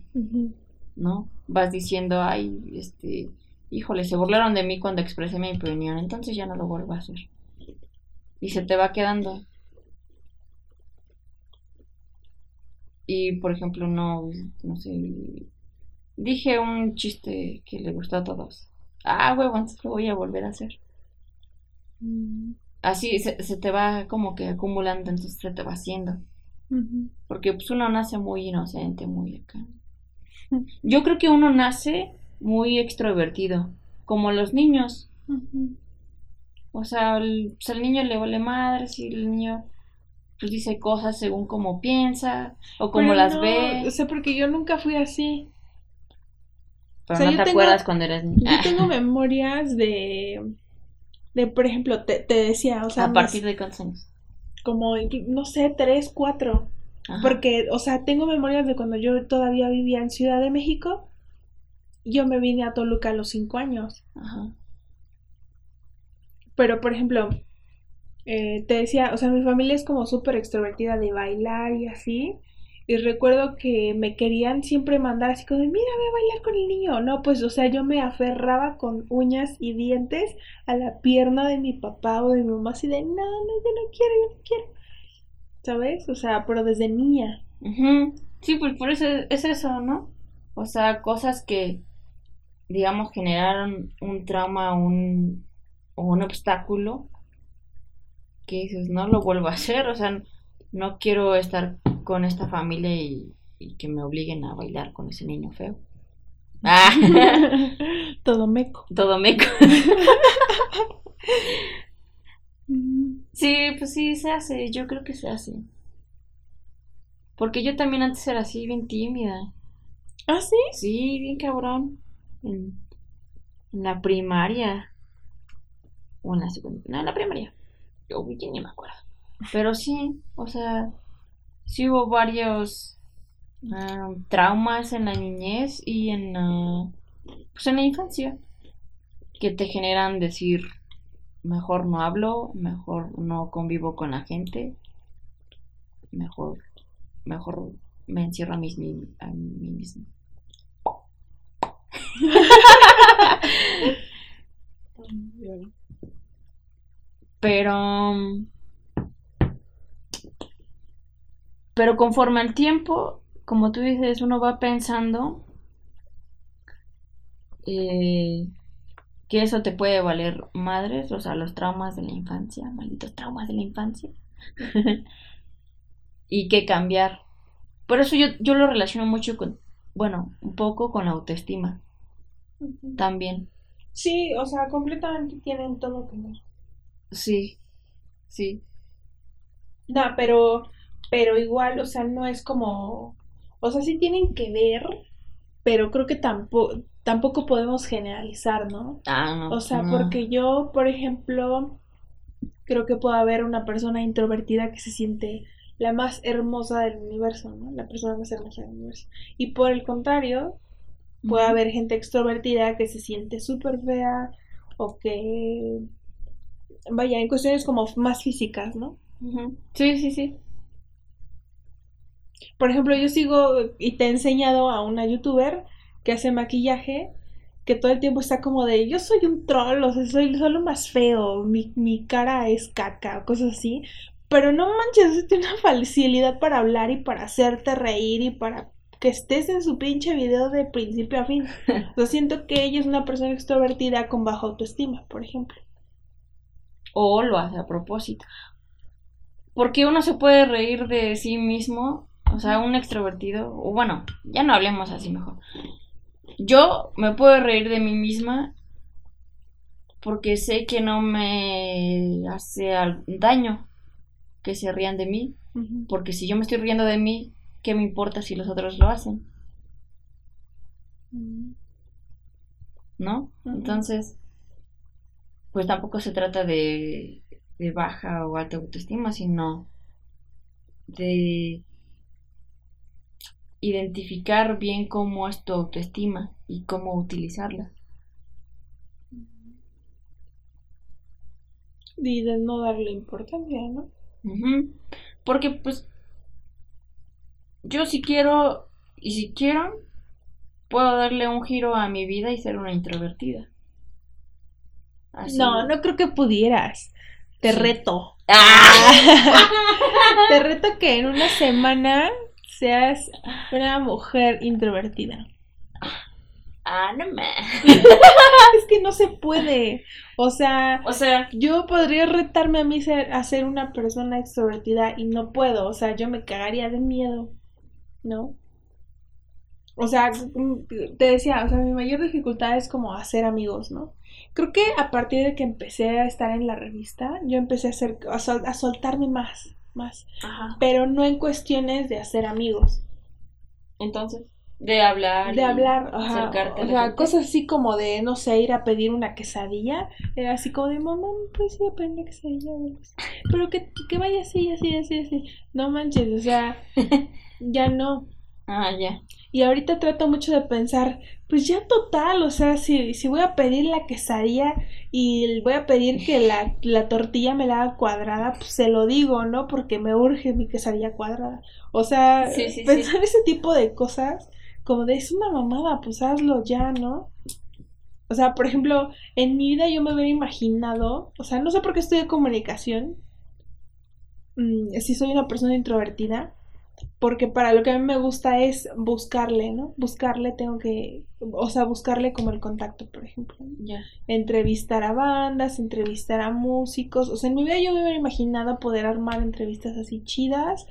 ¿no? Vas diciendo, ay, este, híjole, se burlaron de mí cuando expresé mi opinión, entonces ya no lo vuelvo a hacer. Y se te va quedando. Y por ejemplo, no, no sé, dije un chiste que le gustó a todos. Ah, huevón, lo voy a volver a hacer. Mm. Así se, te va como que acumulando, entonces se te va haciendo. Porque pues uno nace muy inocente, muy acá. Yo creo que uno nace muy extrovertido, como los niños. O sea, el, pues, al niño le vale madre si el niño pues dice cosas según cómo piensa o cómo las ve. O sea, porque yo nunca fui así. Pero no te acuerdas cuando eras niña. Yo tengo (laughs) memorias de, de por ejemplo, te, decía, o sea... ¿A partir de cuántos años? Como, no sé, tres, cuatro. Porque, o sea, tengo memorias de cuando yo todavía vivía en Ciudad de México. Yo me vine a Toluca a los cinco años. Ajá. Pero, por ejemplo, eh, te decía, o sea, mi familia es como súper extrovertida de bailar y así. Y recuerdo que me querían siempre mandar así como de, mira, ve a bailar con el niño. No, pues, o sea, yo me aferraba con uñas y dientes a la pierna de mi papá o de mi mamá así de, no, no, yo no quiero, yo no quiero. ¿Sabes? O sea, pero desde niña. Sí, pues por eso es eso, ¿no? O sea, cosas que, digamos, generaron un trauma un, o un obstáculo que dices, no lo vuelvo a hacer, o sea, no quiero estar con esta familia y, que me obliguen a bailar con ese niño feo. Ah. (laughs) Todo meco. Todo meco. sí, pues sí, se hace, yo creo que se hace. Porque yo también antes era así, bien tímida. ¿Ah, sí? Sí, bien cabrón. En, en la primaria. O en la segunda. No, en la primaria. Yo ni me acuerdo. Pero sí, o sea, sí hubo varios ah, traumas en la niñez y en, pues en la infancia que te generan decir, mejor no hablo, mejor no convivo con la gente, mejor, mejor me encierro a mí, a mí mismo. (laughs) Pero. Pero conforme al tiempo, como tú dices, uno va pensando eh, que eso te puede valer madres, o sea, los traumas de la infancia, malditos traumas de la infancia, (laughs) y que cambiar. Por eso yo, yo lo relaciono mucho con, bueno, un poco con la autoestima. También. Sí, o sea, completamente tienen todo que ver. Sí, sí. No, pero, pero igual, o sea, no es como, o sea, sí tienen que ver, pero creo que tampoco, tampoco podemos generalizar, ¿no? Ah. O sea, porque yo, por ejemplo, creo que puede haber una persona introvertida que se siente la más hermosa del universo, ¿no? La persona más hermosa del universo. Y por el contrario, puede haber gente extrovertida que se siente súper fea o que vaya, en cuestiones como más físicas, ¿no? Sí, sí, sí. Por ejemplo, yo sigo y te he enseñado a una youtuber que hace maquillaje que todo el tiempo está como de yo soy un troll, o sea, soy solo más feo, mi, mi cara es caca, o cosas así. Pero no manches, tiene una facilidad para hablar y para hacerte reír y para que estés en su pinche video de principio a fin. (laughs) Yo siento que ella es una persona extrovertida con baja autoestima, por ejemplo o lo hace a propósito. Porque uno se puede reír de sí mismo, o sea, un extrovertido, o bueno, ya no hablemos así mejor. Yo me puedo reír de mí misma porque sé que no me hace daño que se rían de mí, porque si yo me estoy riendo de mí, ¿qué me importa si los otros lo hacen? ¿No? Entonces, pues tampoco se trata de, baja o alta autoestima, sino de identificar bien cómo es tu autoestima y cómo utilizarla. Y de no darle importancia, ¿no? Porque pues yo si quiero y si quiero puedo darle un giro a mi vida y ser una introvertida. No, no creo que pudieras. Te reto. Ah. (laughs) Te reto que en una semana seas una mujer introvertida. Ah, no me. (laughs) es que no se puede. O sea, o sea, yo podría retarme a mí ser, a ser una persona extrovertida y no puedo. O sea, yo me cagaría de miedo. ¿No? O sea, te decía, o sea, mi mayor dificultad es como hacer amigos, ¿no? Creo que a partir de que empecé a estar en la revista, yo empecé a hacer, a, soltarme más, más. Ajá. Pero no en cuestiones de hacer amigos. Entonces, de hablar. De hablar, ajá. o sea, cosas así como de, no sé, ir a pedir una quesadilla. Era así como de, mamá, pues ir a pedir una quesadilla? Pero que, que vaya así, así, así, así. No manches, o sea, (laughs) ya no. Ah, ya. Y ahorita trato mucho de pensar, pues ya total, o sea, si, si voy a pedir la quesadilla y voy a pedir que la, la tortilla me la haga cuadrada, pues se lo digo, ¿no? Porque me urge mi quesadilla cuadrada. O sea, Sí, sí, pensar ese tipo de cosas, como de es una mamada, pues hazlo ya, ¿no? O sea, por ejemplo, en mi vida yo me hubiera imaginado, o sea, no sé por qué estudié comunicación, mm, si soy una persona introvertida, porque para lo que a mí me gusta es buscarle, ¿no? Buscarle tengo que, o sea, buscarle como el contacto, por ejemplo. Ya. Entrevistar a bandas, entrevistar a músicos, o sea, en mi vida yo me hubiera imaginado poder armar entrevistas así chidas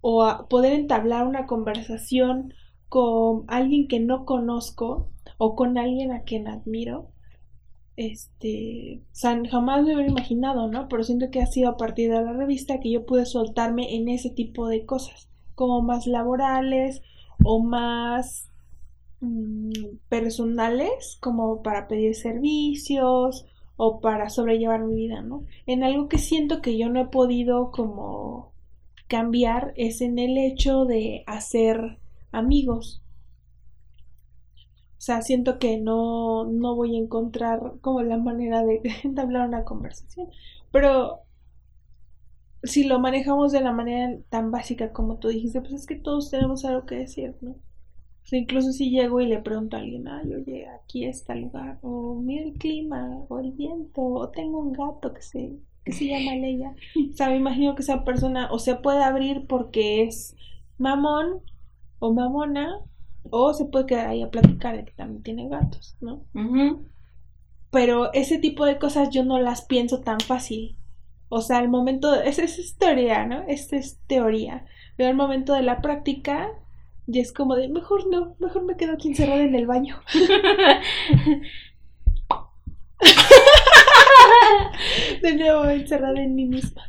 o a poder entablar una conversación con alguien que no conozco o con alguien a quien admiro. Este, o sea, jamás me hubiera imaginado, ¿no? Pero siento que ha sido a partir de la revista que yo pude soltarme en ese tipo de cosas, como más laborales o más mm, personales, como para pedir servicios o para sobrellevar mi vida, ¿no? En algo que siento que yo no he podido como cambiar es en el hecho de hacer amigos. O sea, siento que no, no voy a encontrar como la manera de (laughs) entablar una conversación. Pero si lo manejamos de la manera tan básica como tú dijiste, pues es que todos tenemos algo que decir, ¿no? O sea, incluso si llego y le pregunto a alguien, ay, oye, aquí está el lugar, o mira el clima, o el viento, o tengo un gato que se, que se llama Leia. O sea, me imagino que esa persona o se puede abrir porque es mamón o mamona, o se puede quedar ahí a platicar de que también tiene gatos, ¿no? Pero ese tipo de cosas yo no las pienso tan fácil. O sea, al momento, (laughs) esa es teoría, ¿no? Esta es teoría. Pero al momento de la práctica, ya es como de, mejor no, mejor me quedo aquí encerrada en el baño. (laughs) De nuevo encerrada en mí misma.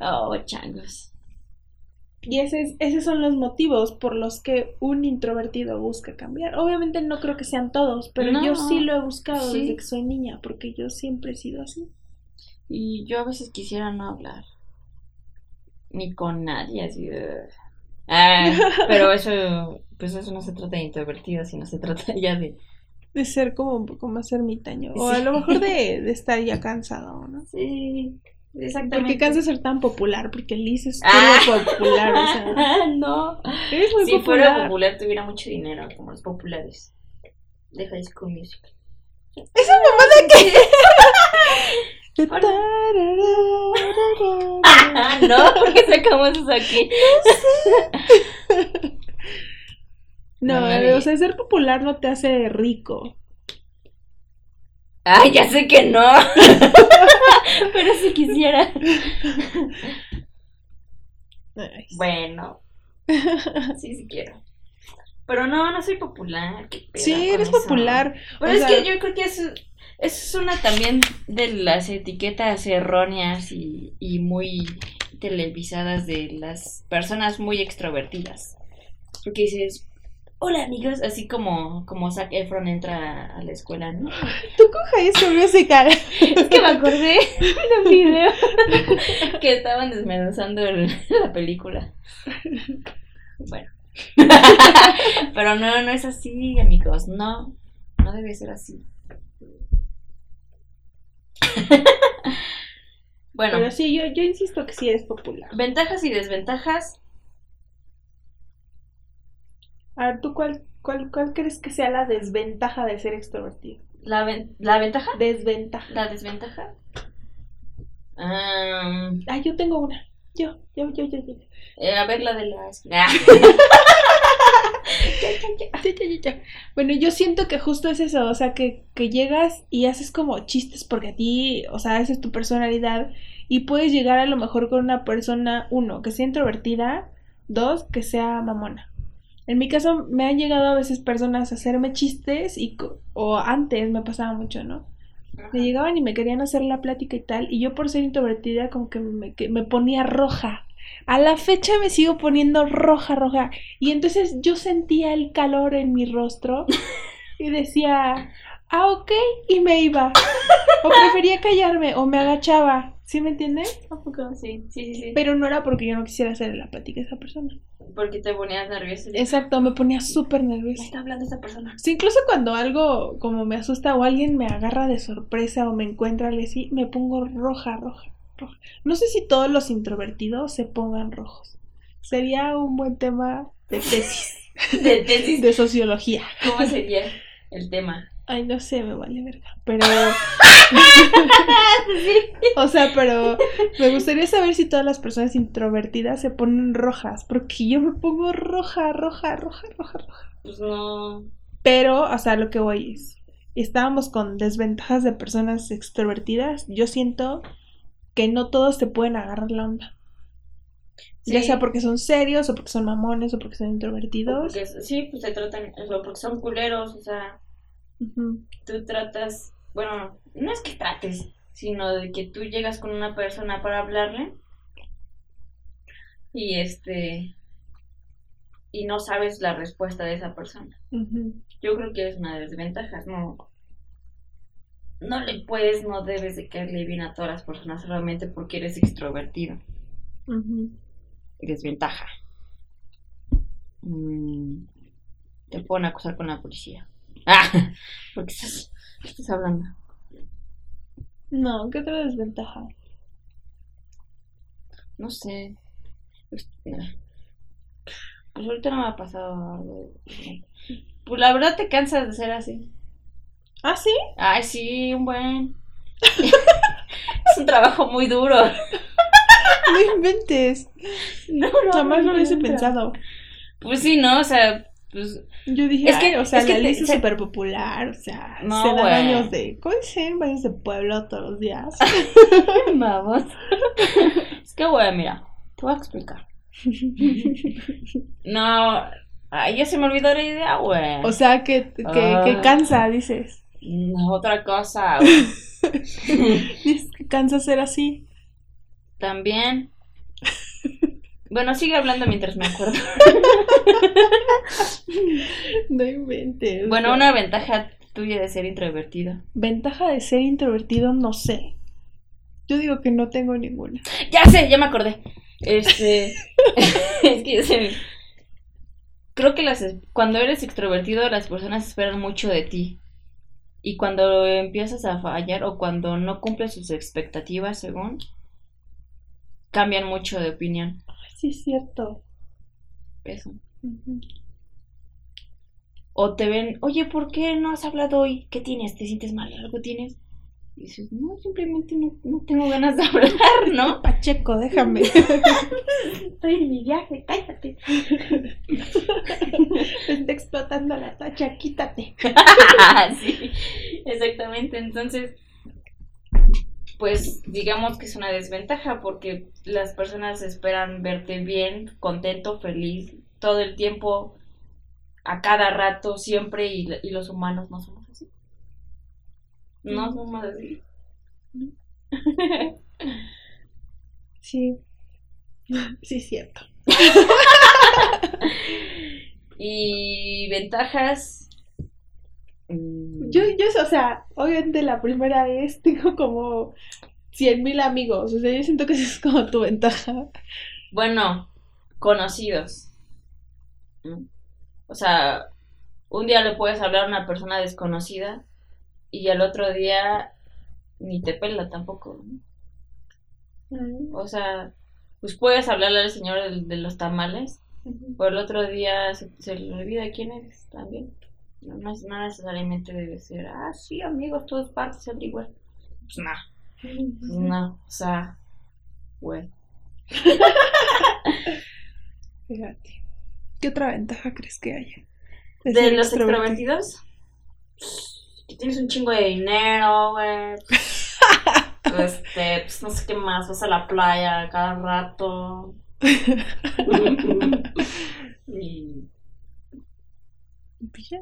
Oh, changos. Y ese es- esos son los motivos por los que un introvertido busca cambiar. Obviamente no creo que sean todos, pero No, yo sí lo he buscado sí. desde que soy niña, porque yo siempre he sido así. Y yo a veces quisiera no hablar. Ni con nadie, así de... Ah, (laughs) pero eso, pues eso no se trata de introvertido, sino se trata (laughs) ya de... De ser como un poco más ermitaño. O a lo mejor de, de (laughs) estar ya cansado, ¿no? Sí, Porque cansa de ser tan popular, porque Liz es Ah. popular, o sea. no. Eres muy Si popular. fuera popular, tuviera mucho dinero, como los populares. De High School Musical. ¿Esa mamada qué? Ah, (laughs) no, porque sacamos eso aquí. No, No, nadie. o sea, ser popular no te hace rico. Ay, ya sé que no. (laughs) Pero si quisiera. Bueno, sí, sí quiero. Pero no, no soy popular. ¿qué pedo Sí, eres eso? popular. Pero O es sea- que yo creo que eso es una también de las etiquetas erróneas y, y muy televisadas de las personas muy extrovertidas. Porque dices, hola amigos, así como, como Zac Efron entra a la escuela, ¿no? Tú High School Musical. (laughs) Es que me acordé de un video (laughs) que estaban desmenuzando el- la película. Bueno. (laughs) Pero no, no es así, amigos. No, no debe ser así. (laughs) Bueno, Pero sí, yo, yo insisto que sí eres popular. ventajas y desventajas. A ver, ¿tú cuál, cuál, cuál crees que sea la desventaja de ser extrovertido? La, ven- la ventaja, Desventaja. la desventaja. Ah, yo tengo una. Yo, yo, yo, yo, yo. eh, a ver la de las. (laughs) Ah. Ya, ya, ya, ya. Bueno, yo siento que justo es eso, o sea, que, que llegas y haces como chistes porque a ti, o sea, esa es tu personalidad y puedes llegar a lo mejor con una persona, uno, que sea introvertida, dos, que sea mamona. En mi caso me han llegado a veces personas a hacerme chistes y, o antes me pasaba mucho, ¿no? Me llegaban y me querían hacer la plática y tal, y yo por ser introvertida como que me, que me ponía roja. A la fecha me sigo poniendo roja, roja. Y entonces yo sentía el calor en mi rostro (laughs) y decía, ah, ok, y me iba. O prefería callarme o me agachaba. ¿Sí me entiendes? Sí, sí, sí, sí. Pero no era porque yo no quisiera hacer la plática a esa persona. Porque te ponías nerviosa. Exacto, me ponía súper nerviosa. Me está hablando esa persona. Sí, incluso cuando algo como me asusta o alguien me agarra de sorpresa o me encuentra algo así, me pongo roja, roja, roja. No sé si todos los introvertidos se pongan rojos. Sería un buen tema de tesis. (laughs) de tesis. De sociología. ¿Cómo sería el tema? Ay, no sé, me vale verga. Pero. (laughs) (laughs) o sea, pero me gustaría saber si todas las personas introvertidas se ponen rojas. Porque yo me pongo roja, roja, roja, roja, roja. Pues no. Pero, o sea, lo que voy es. Estábamos con desventajas de personas extrovertidas. Yo siento que no todos te pueden agarrar la onda. Sí. Ya sea porque son serios, o porque son mamones, o porque son introvertidos. Porque, sí, pues se tratan, o porque son culeros, o sea. Uh -huh. Tú tratas, bueno, no es que trates, sino de que tú llegas con una persona para hablarle y este y no sabes la respuesta de esa persona. Uh -huh. Yo creo que es una de las desventajas, no no le puedes, no debes de caerle bien a todas las personas solamente porque eres extrovertido. Uh -huh. Desventaja. Mm, te pueden acusar con la policía. (laughs) Ah, porque estás, estás hablando. No, ¿qué otra desventaja? No sé. Pues, pues ahorita no me ha pasado algo. Pues la verdad te cansas de ser así. ¿Ah, sí? Ay, sí, un buen. es un trabajo muy duro. No inventes. No, no. Jamás lo hubiese pensado. Pues sí, ¿no? O sea, pues. Yo dije, Es que- o sea, es que la es súper popular, o sea, No, se da güey. baños de, ¿cómo dicen? Baños de pueblo todos los días. (laughs) (laughs) Vamos. es que, güey, mira, te voy a explicar. No. Ay, ya se me olvidó la idea, güey. o sea, que, que, que Ah. cansa, dices. No, otra cosa. Dices (laughs) que cansa ser así. También. Bueno, sigue hablando mientras me acuerdo. No inventes. Bueno, una ventaja tuya de ser introvertido. Ventaja de ser introvertido, no sé. Yo digo que no tengo ninguna. Ya sé, ya me acordé. Este. (laughs) es que sé. Creo que las, cuando eres extrovertido, las personas esperan mucho de ti. Y cuando empiezas a fallar o cuando no cumples sus expectativas, según, cambian mucho de opinión. Sí, es cierto. Eso. O te ven, oye, ¿por qué no has hablado hoy? ¿Qué tienes? ¿Te sientes mal? ¿Algo tienes? Y dices, no, simplemente no, no tengo ganas de (laughs) hablar, ¿no? (laughs) Pacheco, déjame. (laughs) Estoy en mi viaje, cállate. Te está explotando la tacha, quítate. sí, exactamente. Entonces, pues digamos que es una desventaja porque las personas esperan verte bien, contento, feliz, todo el tiempo, a cada rato, siempre, y, y los humanos no así. No somos así. Sí. Sí, es cierto. (laughs) y ventajas. Yo, yo, o sea, obviamente la primera vez tengo como 100 mil amigos. O sea, yo siento que esa es como tu ventaja. Bueno, conocidos. O sea, un día le puedes hablar a una persona desconocida y al otro día ni te pela tampoco. ¿no? O sea, pues puedes hablarle al señor de, de los tamales, pero el otro día se, se le olvida quién eres también. No, no es- no necesariamente debe ser, ah, sí, amigos, todas partes son igual. Pues no, pues no, o sea, güey. (laughs) Fíjate. ¿Qué otra ventaja crees que haya? De ser los extrovertido? extrovertidos, que tienes un chingo de dinero, güey. (laughs) Este, pues no sé qué más, vas a la playa cada rato. (laughs) y ya.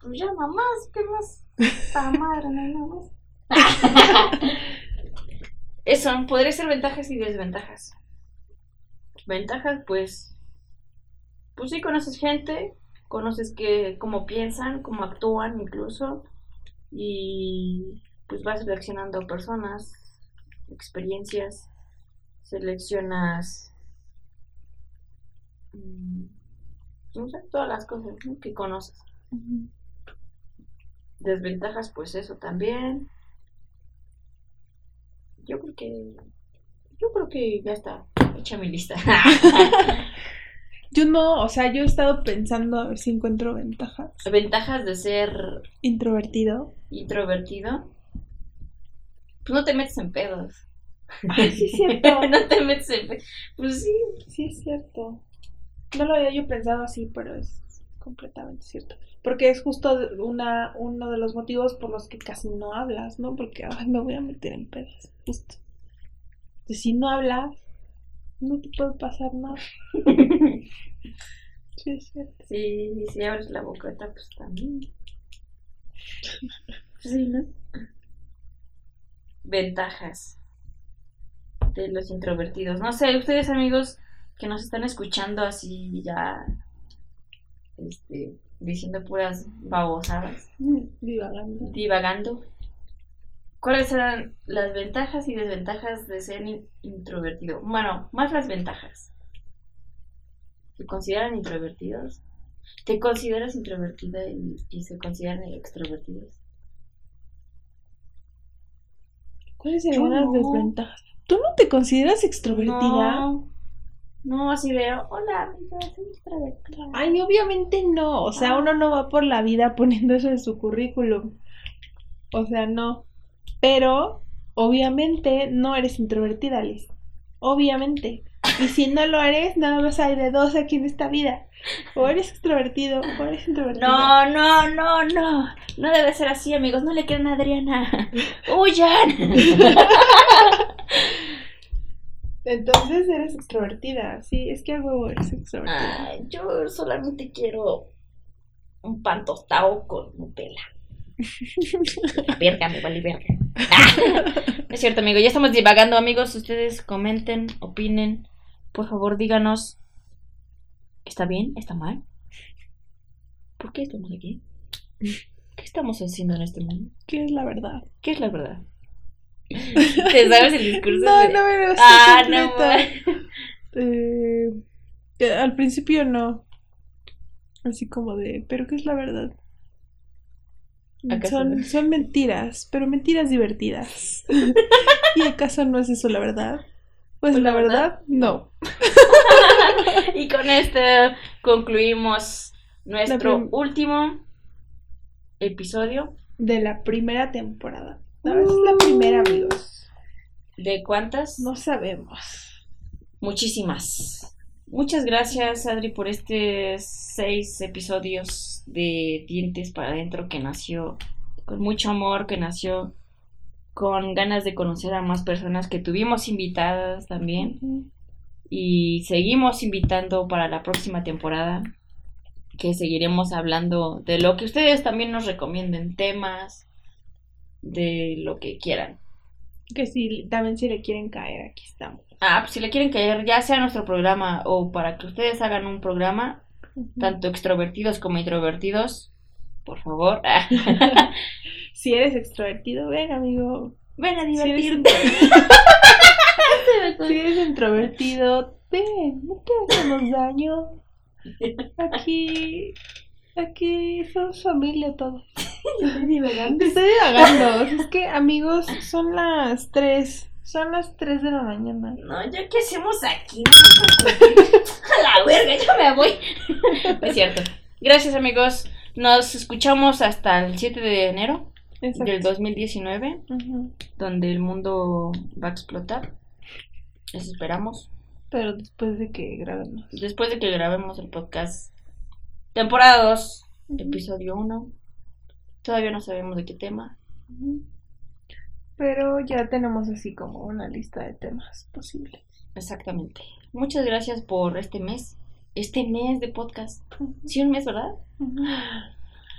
pues ya, mamás, ¿qué más? Esta madre, no nada más. (laughs) Eso, podría ser ventajas y desventajas. Ventajas, pues. Pues sí, conoces gente, conoces que, cómo piensan, cómo actúan incluso. Y pues vas seleccionando personas, experiencias, seleccionas mm, no sé, todas las cosas ¿no? que conoces. Desventajas, pues eso también. Yo creo que. Yo creo que ya está. Hecha mi lista. (laughs) Yo no, o sea, yo he estado pensando a ver si encuentro ventajas. Ventajas de ser Introvertido. introvertido. Pues no te metes en pedos. Ay, sí, es cierto. (laughs) no te metes en pedos. Pues sí. Sí, es cierto. No lo había yo pensado así, pero es completamente cierto. Porque es justo una, uno de los motivos por los que casi no hablas, ¿no? Porque, ay, me voy a meter en pedos, justo. Entonces, si no hablas, no te puede pasar nada. (laughs) Sí, es cierto. Sí, si abres la boqueta, pues también. (laughs) Sí, ¿no? Ventajas de los introvertidos. No sé, ustedes amigos que nos están escuchando así ya este, diciendo puras babosadas, Divagando. divagando. ¿Cuáles serán las ventajas y desventajas de ser in- introvertido? Bueno, más las ventajas. ¿Se consideran introvertidos? ¿Te consideras introvertida y, y se consideran extrovertidos? ¿Cuáles serían las no. desventajas? ¿Tú no te consideras extrovertida? No, no, así veo. Hola, soy extrovertida. Ay, obviamente no. O sea, Ah. uno no va por la vida poniendo eso en su currículum. O sea, no. Pero, obviamente, no eres introvertida, Liz. Obviamente. Y si no lo eres, nada más hay de dos aquí en esta vida. O eres extrovertido o eres introvertido. No, no, no, no. No debe ser así, amigos. No le crean a Adriana. (laughs) ¡Huyan! Entonces eres extrovertida. Sí, es que a huevo eres extrovertida. Ay, yo solamente quiero un pan tostado con Nutella. (laughs) Verga, me vale verga. es cierto, amigo. Ya estamos divagando, amigos. Ustedes comenten, opinen. Por favor, díganos. ¿Está bien? ¿Está mal? ¿Por qué estamos aquí? ¿Qué estamos haciendo en este mundo? ¿Qué es la verdad? ¿Qué es la verdad? ¿Te sabes el discurso? No, de- no me lo sé Ah, no, eh, al principio no. Así como de, ¿pero qué es la verdad? ¿Acaso Son, son mentiras, pero mentiras divertidas. (laughs) ¿Y acaso no es eso la verdad? Pues Pues la la verdad, verdad, no. (laughs) y con esto concluimos nuestro último episodio. De la primera temporada. No, es la primera, amigos. ¿De cuántas? No sabemos. Muchísimas. Muchas gracias, Adri, por estos seis episodios de Dientes para Adentro que nació con mucho amor, que nació con ganas de conocer a más personas que tuvimos invitadas también. y seguimos invitando para la próxima temporada que seguiremos hablando de lo que ustedes también nos recomienden, temas, de lo que quieran. Que si también si le quieren caer, aquí estamos. Ah, pues si le quieren caer, ya sea nuestro programa o para que ustedes hagan un programa, tanto extrovertidos como introvertidos, por favor, (laughs) Si eres extrovertido, ven, amigo. ven a Si eres, divertirte. (laughs) si eres introvertido, ven, no te hacemos daño. Aquí, aquí somos familia todos. (laughs) Estoy divagando. Es que, amigos, son las 3. Son las 3 de la mañana. No, ¿ya qué hacemos aquí? (laughs) A la verga, ya me voy. (laughs) es cierto. Gracias, amigos. Nos escuchamos hasta el 7 de enero Exacto. del 2019, Ujú. donde el mundo va a explotar. Les esperamos. Pero después de que grabemos. Después de que grabemos el podcast, temporada 2, episodio 1. Todavía no sabemos de qué tema. Ujú. Pero ya tenemos así como una lista de temas posibles. Exactamente. Muchas gracias por este mes. Este mes de podcast. Sí, un mes, ¿verdad? Ujú.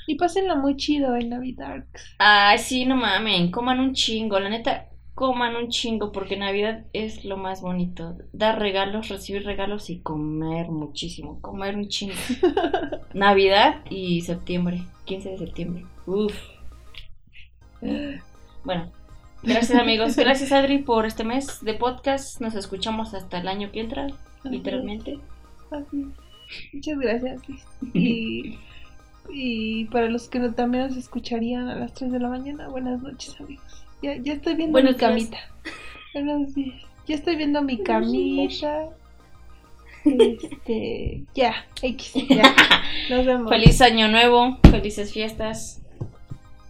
Y pásenlo muy chido en Navidad. Ay, sí, no mamen, coman un chingo, la neta, coman un chingo porque Navidad es lo más bonito. Dar regalos, recibir regalos y comer muchísimo, comer un chingo. (laughs) Navidad y septiembre, 15 de septiembre. Uf. Bueno, gracias amigos, gracias Adri por este mes de podcast. Nos escuchamos hasta el año que entra, literalmente. Así. Muchas gracias. Y, y para los que no, también nos escucharían a las 3 de la mañana, buenas noches, amigos. Ya, ya estoy viendo Buenos mi camita. Buenos días. Ya estoy viendo mi camita. Este, ya, X, ya. (laughs) Nos vemos. Feliz año nuevo, felices fiestas.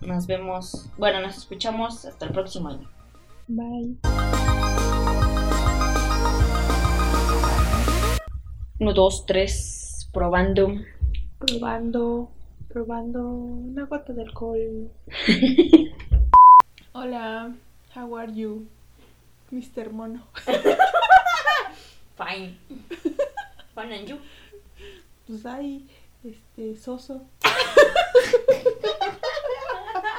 Nos vemos, bueno, nos escuchamos hasta el próximo año. Bye. Uno, dos, tres, probando. Probando, probando una gota de alcohol. (laughs) Hola, how are you, Mr. Mono? (laughs) Fine. Fine and you. Pues hay, este, soso. (laughs)